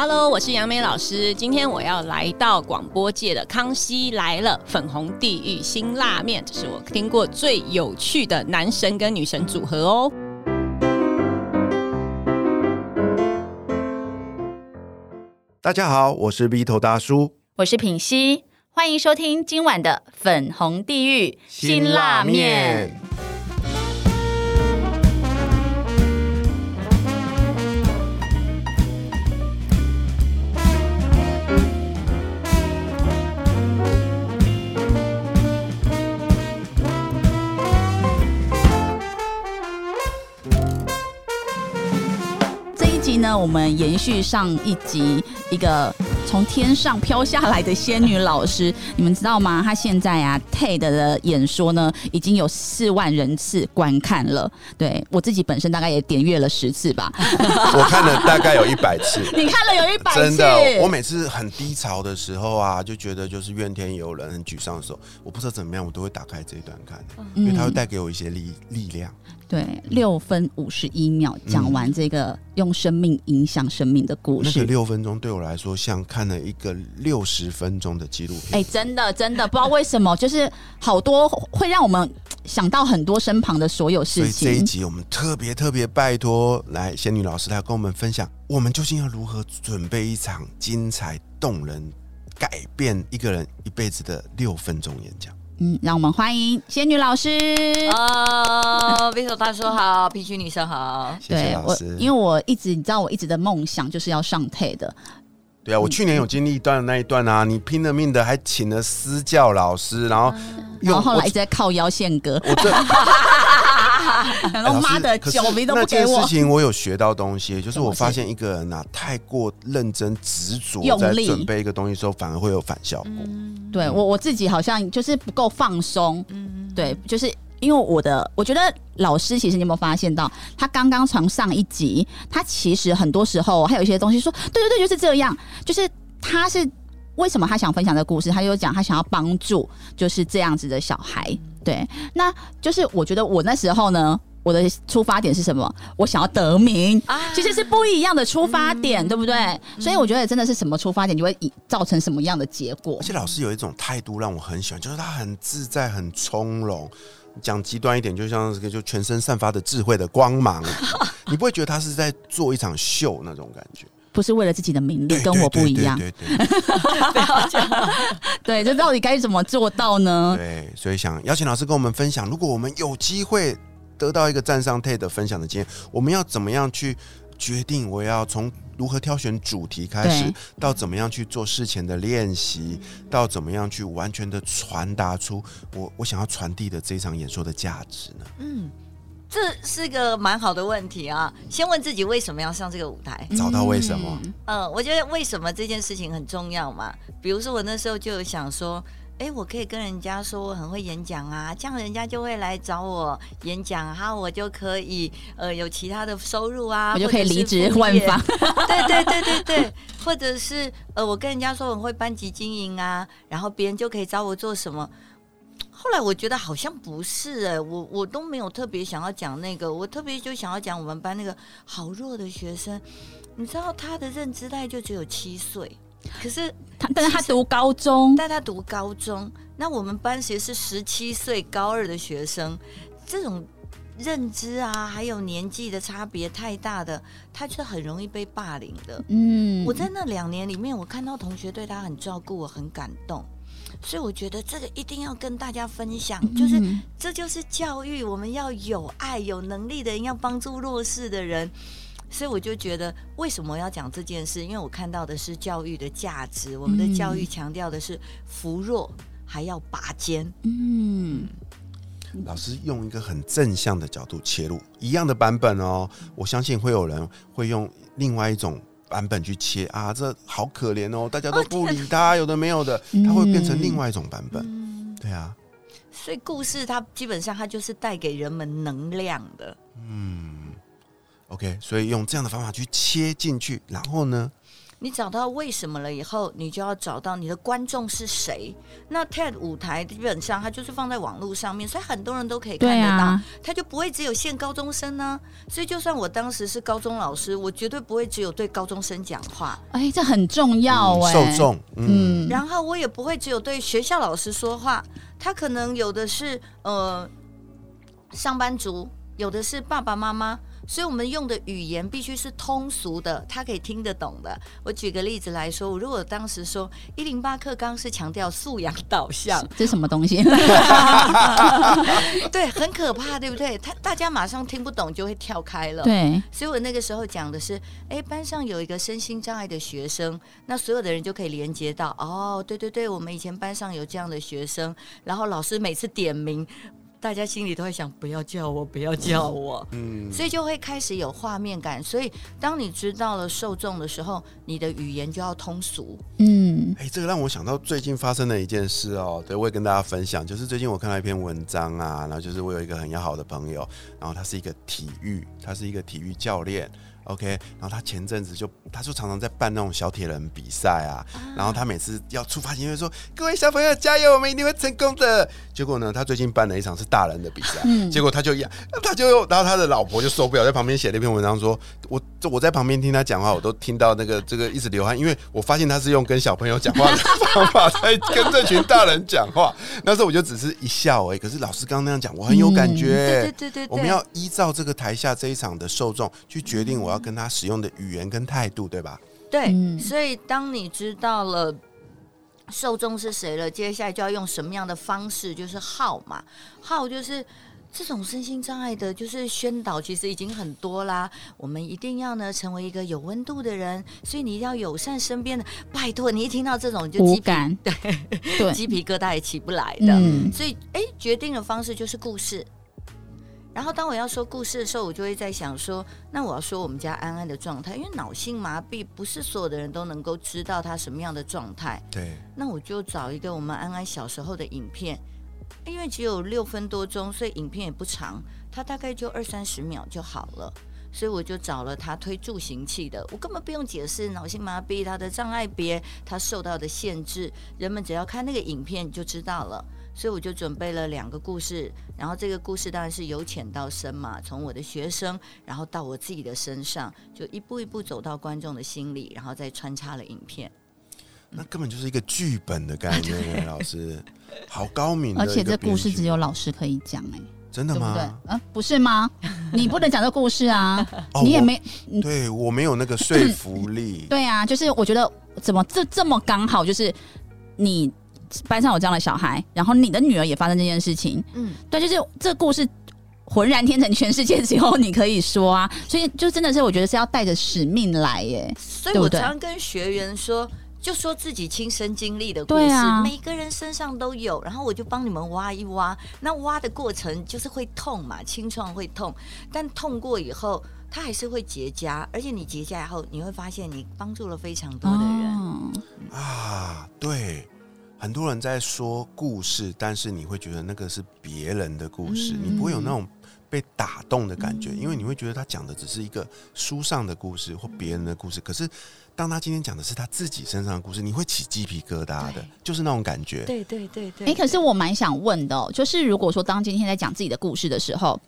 Hello，我是杨梅老师。今天我要来到广播界的《康熙来了》粉红地狱新辣面，这是我听过最有趣的男神跟女神组合哦。大家好，我是 V 头大叔，我是品熙，欢迎收听今晚的粉红地狱辛辣面。呢，我们延续上一集一个从天上飘下来的仙女老师，你们知道吗？她现在啊，TED 的演说呢，已经有四万人次观看了。对我自己本身大概也点阅了十次吧。我看了大概有一百次。你看了有一百次？真的，我每次很低潮的时候啊，就觉得就是怨天尤人、很沮丧的时候，我不知道怎么样，我都会打开这一段看，因为它会带给我一些力力量。对，六分五十一秒讲完这个用生命影响生命的故事。那个六分钟对我来说，像看了一个六十分钟的纪录片。哎，真的真的不知道为什么，就是好多会让我们想到很多身旁的所有事情。所以这一集我们特别特别拜托来仙女老师来跟我们分享，我们究竟要如何准备一场精彩动人、改变一个人一辈子的六分钟演讲。嗯，让我们欢迎仙女老师哦，Vito 大叔好，皮区女生好。谢谢老师，因为我一直你知道，我一直的梦想就是要上 TED。对啊，我去年有经历一段那一段啊，你拼了命的还请了私教老师，然后然后后来一直在靠腰线哥。我这。妈的，酒名都不给我。那件事情我有学到东西，就是我发现一个人呐，太过认真执着，在准备一个东西时候，反而会有反效果。对我我自己好像就是不够放松。嗯，对，就是因为我的，我觉得老师其实你有没有发现到，他刚刚从上一集，他其实很多时候还有一些东西说，对对对，就是这样，就是他是为什么他想分享这个故事，他就讲他想要帮助就是这样子的小孩。对，那就是我觉得我那时候呢，我的出发点是什么？我想要得名，啊其实是不一样的出发点，对不对？所以我觉得真的是什么出发点，就会以造成什么样的结果。而且老师有一种态度让我很喜欢，就是他很自在、很从容。讲极端一点，就像这个，就全身散发的智慧的光芒，你不会觉得他是在做一场秀那种感觉。不是为了自己的名利，跟我不一样。对对 对，这到底该怎么做到呢？对，所以想邀请老师跟我们分享，如果我们有机会得到一个站上 TED 分享的经验，我们要怎么样去决定？我要从如何挑选主题开始，到怎么样去做事前的练习，到怎么样去完全的传达出我我想要传递的这场演说的价值呢？嗯。这是个蛮好的问题啊！先问自己为什么要上这个舞台，找到为什么？嗯，我觉得为什么这件事情很重要嘛。比如说我那时候就有想说，哎，我可以跟人家说我很会演讲啊，这样人家就会来找我演讲，哈，我就可以呃有其他的收入啊，我就可以离职换房。对对对对对，或者是呃我跟人家说我会班级经营啊，然后别人就可以找我做什么。后来我觉得好像不是哎，我我都没有特别想要讲那个，我特别就想要讲我们班那个好弱的学生，你知道他的认知大概就只有七岁，可是他但是他读高中，但他读高中，那我们班其实是十七岁高二的学生，这种认知啊还有年纪的差别太大的，他是很容易被霸凌的。嗯，我在那两年里面，我看到同学对他很照顾，我很感动。所以我觉得这个一定要跟大家分享，就是这就是教育，我们要有爱、有能力的人要帮助弱势的人。所以我就觉得，为什么要讲这件事？因为我看到的是教育的价值，我们的教育强调的是扶弱还要拔尖。嗯，老师用一个很正向的角度切入，一样的版本哦，我相信会有人会用另外一种。版本去切啊，这好可怜哦！大家都不理他，有的没有的，他会变成另外一种版本。对啊，所以故事它基本上它就是带给人们能量的。嗯，OK，所以用这样的方法去切进去，然后呢？你找到为什么了以后，你就要找到你的观众是谁。那 TED 舞台基本上它就是放在网络上面，所以很多人都可以看得到，啊，它就不会只有限高中生呢。所以就算我当时是高中老师，我绝对不会只有对高中生讲话，哎，这很重要哎，受众，嗯，嗯，然后我也不会只有对学校老师说话，他可能有的是呃上班族，有的是爸爸妈妈。所以，我们用的语言必须是通俗的，他可以听得懂的。我举个例子来说，我如果当时说一零八课纲是强调素养导向，这什么东西？对，很可怕，对不对？他大家马上听不懂就会跳开了。对，所以我那个时候讲的是，哎，班上有一个身心障碍的学生，那所有的人就可以连接到，哦，对对对，我们以前班上有这样的学生，然后老师每次点名，大家心里都会想，不要叫我，不要叫我，嗯，所以就会开始有画面感。所以当你知道了受众的时候，你的语言就要通俗。嗯，哎、这个让我想到最近发生的一件事哦，对，我也跟大家分享，就是最近我看到一篇文章啊，然后就是我有一个很要好的朋友，然后他是一个体育，他是一个体育教练。OK，然后他前阵子就，他就常常在办那种小铁人比赛啊，然后他每次要出发前就会说：“各位小朋友加油，我们一定会成功的。”结果呢，他最近办了一场是大人的比赛，嗯结果他就一样，他就，然后他的老婆就受不了，在旁边写了一篇文章说：“我我在旁边听他讲话，我都听到那个这个一直流汗，因为我发现他是用跟小朋友讲话的方法在跟这群大人讲话。那时候我就只是一笑而已，可是老师刚刚那样讲，我很有感觉。对对对对对，我们要依照这个台下这一场的受众去决定我要跟他使用的语言跟态度，对吧？对，嗯所以当你知道了受众是谁了，接下来就要用什么样的方式，就是号嘛，号就是。这种身心障碍的，就是宣导其实已经很多啦。我们一定要呢成为一个有温度的人，所以你一定要友善身边的。拜托，你一听到这种你就鸡皮无感，对对，鸡皮疙瘩也起不来的。嗯，所以，哎，决定的方式就是故事。然后，当我要说故事的时候，我就会在想说，那我要说我们家安安的状态，因为脑性麻痹不是所有的人都能够知道他什么样的状态。对，那我就找一个我们安安小时候的影片，因为只有六分多钟，所以影片也不长，它大概就二三十秒就好了。所以我就找了他推助行器的，我根本不用解释脑性麻痹它的障碍别，它受到的限制，人们只要看那个影片就知道了。所以我就准备了两个故事，然后这个故事当然是由浅到深嘛，从我的学生，然后到我自己的身上，就一步一步走到观众的心里，然后再穿插了影片。那根本就是一个剧本的概念，老师，好高明而。且这故事只有老师可以讲，哎，真的对不对吗？？啊，不是吗？你不能讲这故事啊，哦你也没对我没有那个说服力。对啊，就是我觉得怎么这这么刚好，就是你班上有这样的小孩，然后你的女儿也发生这件事情，嗯，对，就是这故事浑然天成，全世界只有你可以说啊，所以就真的是我觉得是要带着使命来耶，所以我对不对？常跟学员说。就说自己亲身经历的故事，啊。每个人身上都有，然后我就帮你们挖一挖。那挖的过程就是会痛嘛，清创会痛，但痛过以后，它还是会结痂，而且你结痂以后，你会发现你帮助了非常多的人。哦。啊，对，很多人在说故事，但是你会觉得那个是别人的故事，嗯你不会有那种被打动的感觉，因为你会觉得他讲的只是一个书上的故事或别人的故事。可是，当他今天讲的是他自己身上的故事，你会起鸡皮疙瘩的，就是那种感觉。对对对对。哎、可是我蛮想问的、哦，就是如果说当今天在讲自己的故事的时候，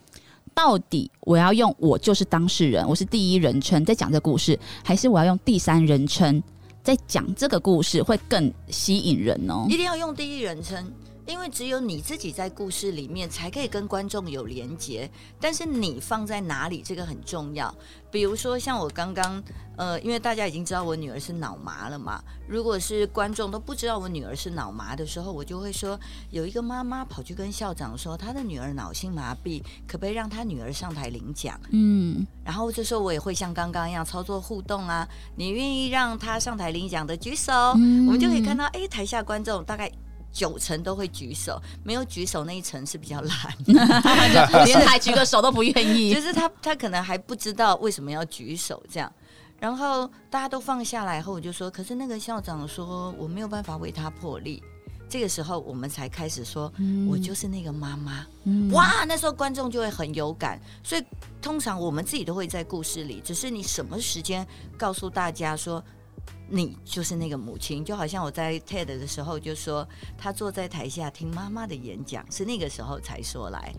到底我要用我就是当事人，我是第一人称在讲这故事，还是我要用第三人称在讲这个故事会更吸引人哦？一定要用第一人称，因为只有你自己在故事里面才可以跟观众有连接。但是你放在哪里，这个很重要。比如说像我刚刚，呃，因为大家已经知道我女儿是脑麻了嘛，如果是观众都不知道我女儿是脑麻的时候，我就会说，有一个妈妈跑去跟校长说，她的女儿脑性麻痹，可不可以让她女儿上台领奖？嗯，然后这时候我也会像刚刚一样操作互动啊，你愿意让她上台领奖的举手，嗯我们就可以看到，哎，台下观众大概九成都会举手，没有举手那一层是比较懒，就连还举个手都不愿意 就。是他他可能还不知道为什么要举手这样。然后大家都放下来后，我就说，可是那个校长说我没有办法为他破例。这个时候我们才开始说，我就是那个妈妈。嗯哇，那时候观众就会很有感，所以通常我们自己都会在故事里，只是你什么时间告诉大家说，你就是那个母亲，就好像我在 TED 的时候就说，他坐在台下听妈妈的演讲，是那个时候才说来。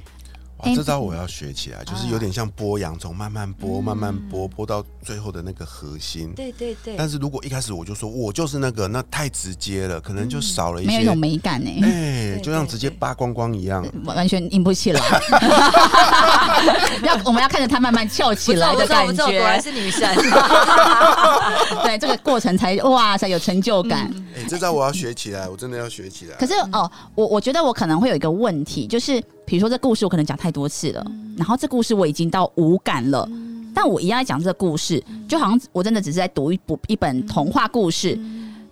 哇，这招我要学起来，就是有点像剥洋葱，慢慢剥，慢慢剥，剥到最后的那个核心。对对对。但是如果一开始我就说我就是那个，那太直接了，可能就少了一些，没有一种美感呢。哎，就像直接扒光光一样，完全硬不起来。要我们要看着它慢慢翘起来的感觉，果然是女神。对，这个过程才哇塞有成就感。哎，这招我要学起来，我真的要学起来。可是哦，我我觉得我可能会有一个问题，就是。比如说，这故事我可能讲太多次了，然后这故事我已经到无感了，但我一样在讲这个故事，就好像我真的只是在读一部一本童话故事。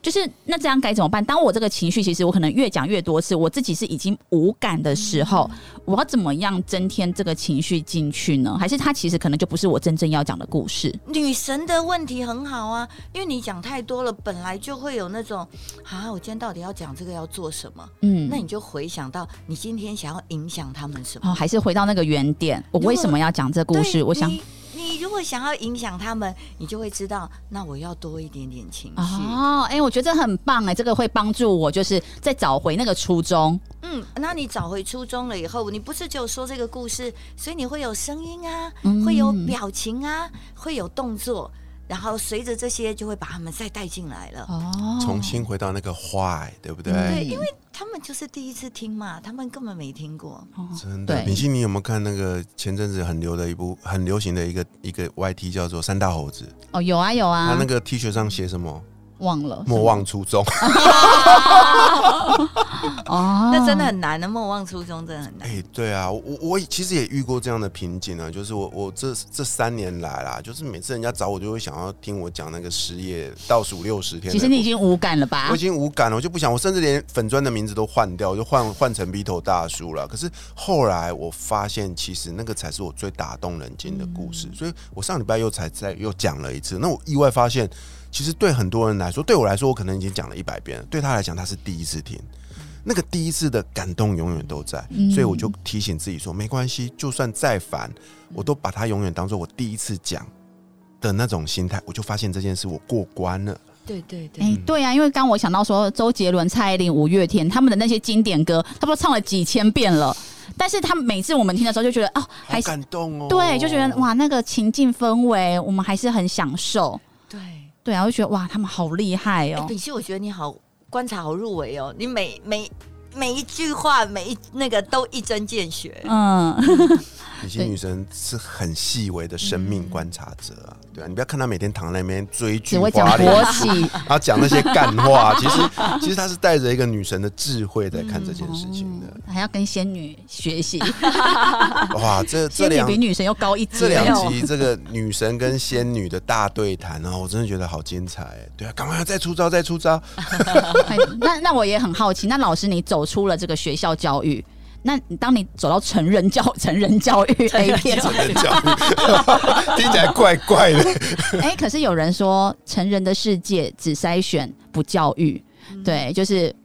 就是那这样该怎么办？当我这个情绪其实我可能越讲越多次，我自己是已经无感的时候，我要怎么样增添这个情绪进去呢？还是它其实可能就不是我真正要讲的故事？女神的问题很好啊，因为你讲太多了，本来就会有那种啊，我今天到底要讲这个要做什么？嗯，那你就回想到你今天想要影响他们什么？哦，还是回到那个原点，我为什么要讲这故事？我想。你如果想要影响他们，你就会知道，那我要多一点点情绪哦。哎，我觉得这很棒哎，这个会帮助我，就是再找回那个初衷。嗯，那你找回初衷了以后，你不是就说这个故事，所以你会有声音啊，会有表情啊，会有动作。然后随着这些，就会把他们再带进来了。哦，重新回到那个坏，对不对？对，因为他们就是第一次听嘛，他们根本没听过。哦真的，敏欣，你有没有看那个前阵子很流的一部很流行的一个一个 YT 叫做《三大猴子》？哦，有啊有啊。他那个 T 恤上写什么？忘了，莫忘初衷。哦，那真的很难的，莫忘初衷真的很难。哎，对啊，我我其实也遇过这样的瓶颈啊，就是我我这这三年来啦，就是每次人家找我，就会想要听我讲那个失业倒数六十天。其实你已经无感了吧？我已经无感了，我就不想，我甚至连粉砖的名字都换掉，我就换换成鼻头大叔了。可是后来我发现，其实那个才是我最打动人心的故事，所以我上礼拜又才在又讲了一次。那我意外发现。其实对很多人来说，对我来说，我可能已经讲了一百遍了。对他来讲，他是第一次听，那个第一次的感动永远都在。所以我就提醒自己说，没关系，就算再烦，我都把它永远当做我第一次讲的那种心态。我就发现这件事我过关了。对对对，哎，对啊，因为刚我想到说，周杰伦、蔡依林、五月天他们的那些经典歌，他不唱了几千遍了，但是他每次我们听的时候就觉得哦，还感动哦，对，就觉得哇，那个情境氛围，我们还是很享受。对。对啊，我就觉得哇，他们好厉害哦！炳熙，我觉得你好观察好入围哦，你每每每一句话，每一那个都一针见血。嗯。有些女生是很细微的生命观察者啊，对啊，你不要看他每天躺在那边追剧、华丽，然后 讲那些干话，其实其实他是带着一个女神的智慧在看这件事情的，还要跟仙女学习。哇，这这两比女神又高一级。这两集这个女神跟仙女的大对谈啊，我真的觉得好精彩。对啊，赶快再出招，再出招。那那我也很好奇，那老师你走出了这个学校教育。那你当你走到成人教成人教育 A 片，成人教育 听起来怪怪的。哎，可是有人说成人的世界只筛选不教育，对，就是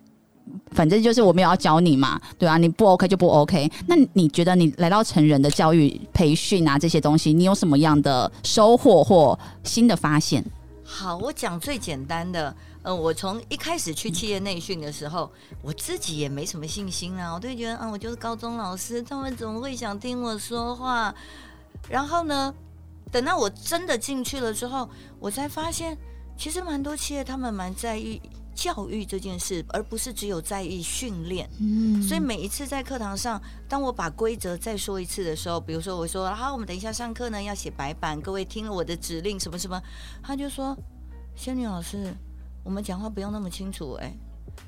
反正就是我没有要教你嘛，对啊，你不 OK 就不 OK。那你觉得你来到成人的教育培训啊这些东西，你有什么样的收获或新的发现？好，我讲最简单的。嗯，我从一开始去企业内训的时候，我自己也没什么信心啊，我都觉得，啊，我就是高中老师，他们怎么会想听我说话？然后呢，等到我真的进去了之后，我才发现，其实蛮多企业他们蛮在意教育这件事，而不是只有在意训练。嗯，所以每一次在课堂上，当我把规则再说一次的时候，比如说我说，好，我们等一下上课呢要写白板，各位听了我的指令什么什么，他就说，仙女老师。我们讲话不用那么清楚哎，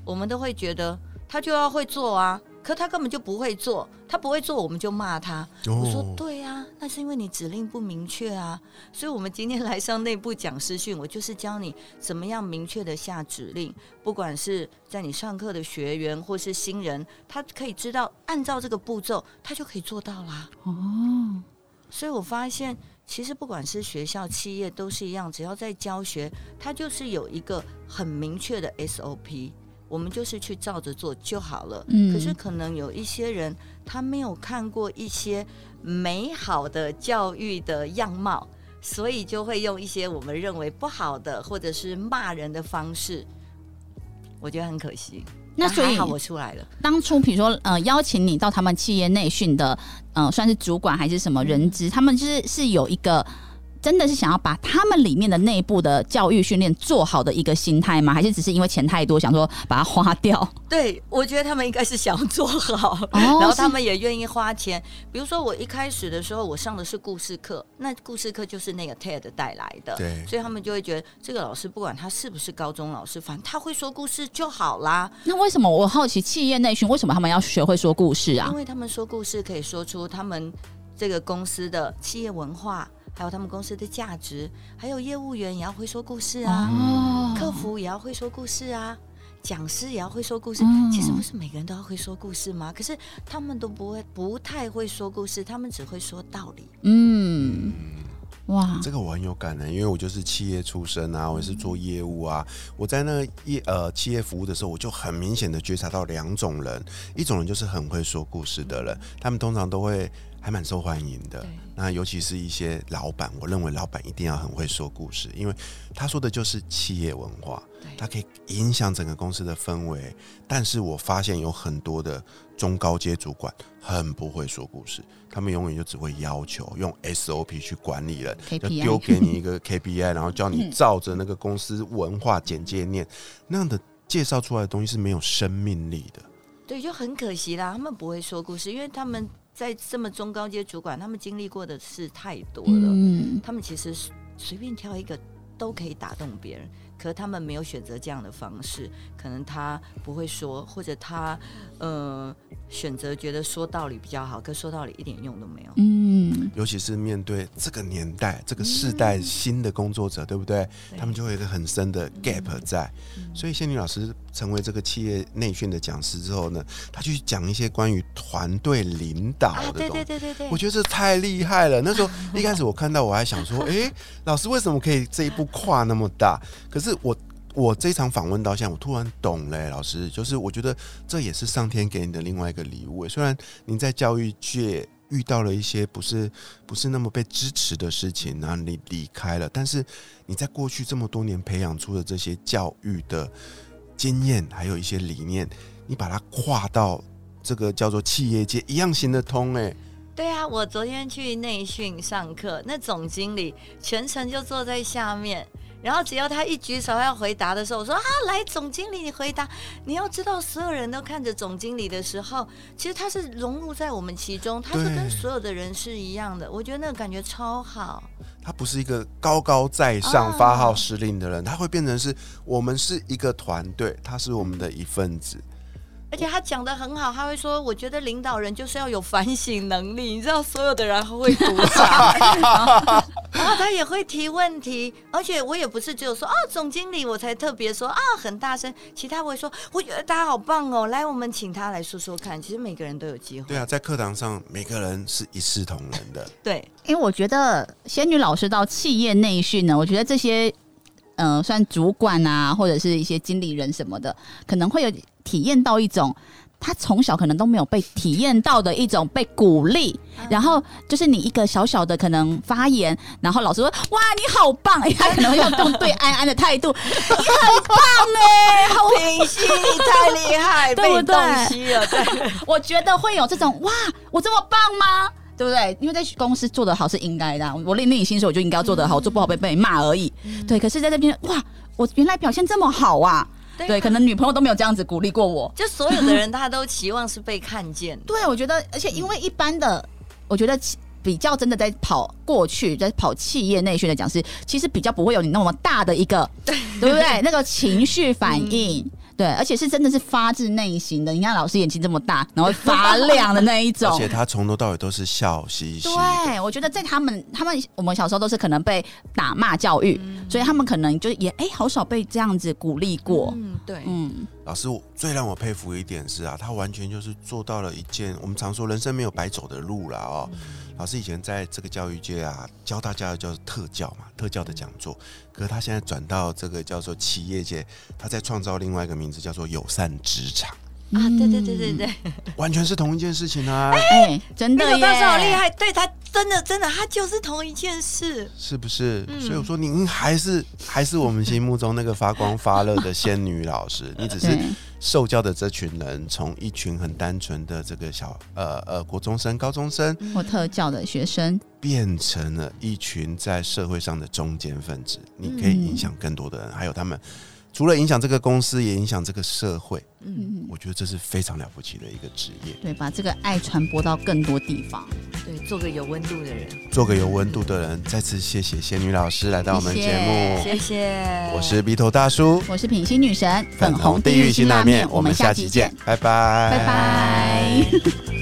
我们都会觉得他就要会做啊，可他根本就不会做，他不会做我们就骂他。我说对呀，那是因为你指令不明确啊。所以我们今天来上内部讲师训，我就是教你怎么样明确的下指令，不管是在你上课的学员或是新人，他可以知道按照这个步骤，他就可以做到啦。哦，所以我发现。其实不管是学校、企业都是一样，只要在教学，它就是有一个很明确的 SOP，我们就是去照着做就好了。嗯。可是可能有一些人他没有看过一些美好的教育的样貌，所以就会用一些我们认为不好的或者是骂人的方式，我觉得很可惜。那所以但还好我出来了，当初比如说呃邀请你到他们企业内训的，呃算是主管还是什么人资，他们就是是有一个。真的是想要把他们里面的内部的教育训练做好的一个心态吗？还是只是因为钱太多，想说把它花掉？对我觉得他们应该是想做好，哦然后他们也愿意花钱。比如说我一开始的时候，我上的是故事课，那故事课就是那个 TED 带来的，对所以他们就会觉得这个老师不管他是不是高中老师，反正他会说故事就好啦。那为什么我好奇企业内训为什么他们要学会说故事啊因？为他们说故事可以说出他们这个公司的企业文化，还有他们公司的价值，还有业务员也要会说故事啊，哦客服也要会说故事啊。讲师也要会说故事，嗯其实不是每个人都要会说故事吗？可是他们都不会，不太会说故事，他们只会说道理。嗯，哇，这个我很有感的，因为我就是企业出身啊，我也是做业务啊。我在那个业呃企业服务的时候，我就很明显的觉察到两种人，一种人就是很会说故事的人，他们通常都会还蛮受欢迎的。那尤其是一些老板，我认为老板一定要很会说故事，因为他说的就是企业文化，他可以影响整个公司的氛围。但是我发现有很多的中高阶主管很不会说故事，他们永远就只会要求用 SOP 去管理人就丢给你一个 KPI，然后叫你照着那个公司文化简介念，那样的介绍出来的东西是没有生命力的。对，就很可惜啦，他们不会说故事，因为他们在这么中高阶主管，他们经历过的事太多了，嗯，他们其实是随便挑一个都可以打动别人，可他们没有选择这样的方式，可能他不会说，或者他呃选择觉得说道理比较好，可说道理一点用都没有。嗯，尤其是面对这个年代、这个世代新的工作者，对不对？对他们就会有一个很深的 gap 在。所以，仙女老师成为这个企业内训的讲师之后呢，他去讲一些关于团队领导啊，对的东西。对对对对，我觉得这太厉害了。那时候 一开始我看到，我还想说，诶，老师为什么可以这一步跨那么大？可是我我这一场访问到现在，我突然懂了、老师，就是我觉得这也是上天给你的另外一个礼物、虽然您在教育界遇到了一些不是不是那么被支持的事情，然后你离开了，但是你在过去这么多年培养出的这些教育的经验，还有一些理念，你把它跨到这个叫做企业界，一样行得通、诶。对啊，我昨天去内训上课，那总经理全程就坐在下面，然后只要他一举手要回答的时候，我说啊，来，总经理你回答。你要知道，所有人都看着总经理的时候，其实他是融入在我们其中，他是跟所有的人是一样的。我觉得那个感觉超好。他不是一个高高在上啊发号施令的人，他会变成是我们是一个团队，他是我们的一份子。而且他讲的很好，他会说：“我觉得领导人就是要有反省能力，你知道，所有的人都会鼓掌 然后他也会提问题，而且我也不是只有说啊，总经理我才特别说啊很大声，其他我会说，我觉得大家好棒哦，来，我们请他来说说看。其实每个人都有机会，对啊，在课堂上每个人是一视同仁的。对因为我觉得仙女老师到企业内训呢，我觉得这些呃，算主管啊，或者是一些经理人什么的，可能会有体验到一种。他从小可能都没有被体验到的一种被鼓励，然后就是你一个小小的可能发言，然后老师说：“哇，你好棒！”哎，他可能会用对安安的态度，你很棒哎，好品析你太厉害，对不被你洞对悉了，对。我觉得会有这种哇，我这么棒吗？对不对？因为在公司做得好是应该的啊，我领你薪水我就应该要做得好，我做不好被被骂而已。对，可是在这边哇，我原来表现这么好啊！对，啊可能女朋友都没有这样子鼓励过我。就所有的人，他都期望是被看见。对，我觉得，而且因为一般的，我觉得其比较真的在跑过去，在跑企业内训的讲师，其实比较不会有你那么大的一个，对不对？那个情绪反应。对，而且是真的是发自内心的。你看老师眼睛这么大，然后会发亮的那一种 而。且他从头到尾都是笑嘻嘻的。对，我觉得在他们他们我们小时候都是可能被打骂教育，所以他们可能就也哎、好少被这样子鼓励过。嗯，对，嗯，老师，我最让我佩服一点是啊，他完全就是做到了一件我们常说人生没有白走的路了哦。老师以前在这个教育界啊，教大家的叫做特教嘛，特教的讲座。可是他现在转到这个叫做企业界，他在创造另外一个名字叫做友善职场。啊，对对对对对，完全是同一件事情啊，哎，真的耶，那个大师好厉害，对他真的真的，他就是同一件事。是不是？嗯。所以我说您还是还是我们心目中那个发光发热的仙女老师，你只是受教的这群人，从一群很单纯的这个小呃呃国中生、高中生，或特教的学生，变成了一群在社会上的中间分子，你可以影响更多的人，还有他们除了影响这个公司，也影响这个社会。嗯，我觉得这是非常了不起的一个职业，对，把这个爱传播到更多地方。对，做个有温度的人。做个有温度的人。再次谢谢仙女老师来到我们节目，谢谢，我是鼻头大叔，我是品心女神，粉红地狱辛辣面，我们下期见，拜拜，拜拜。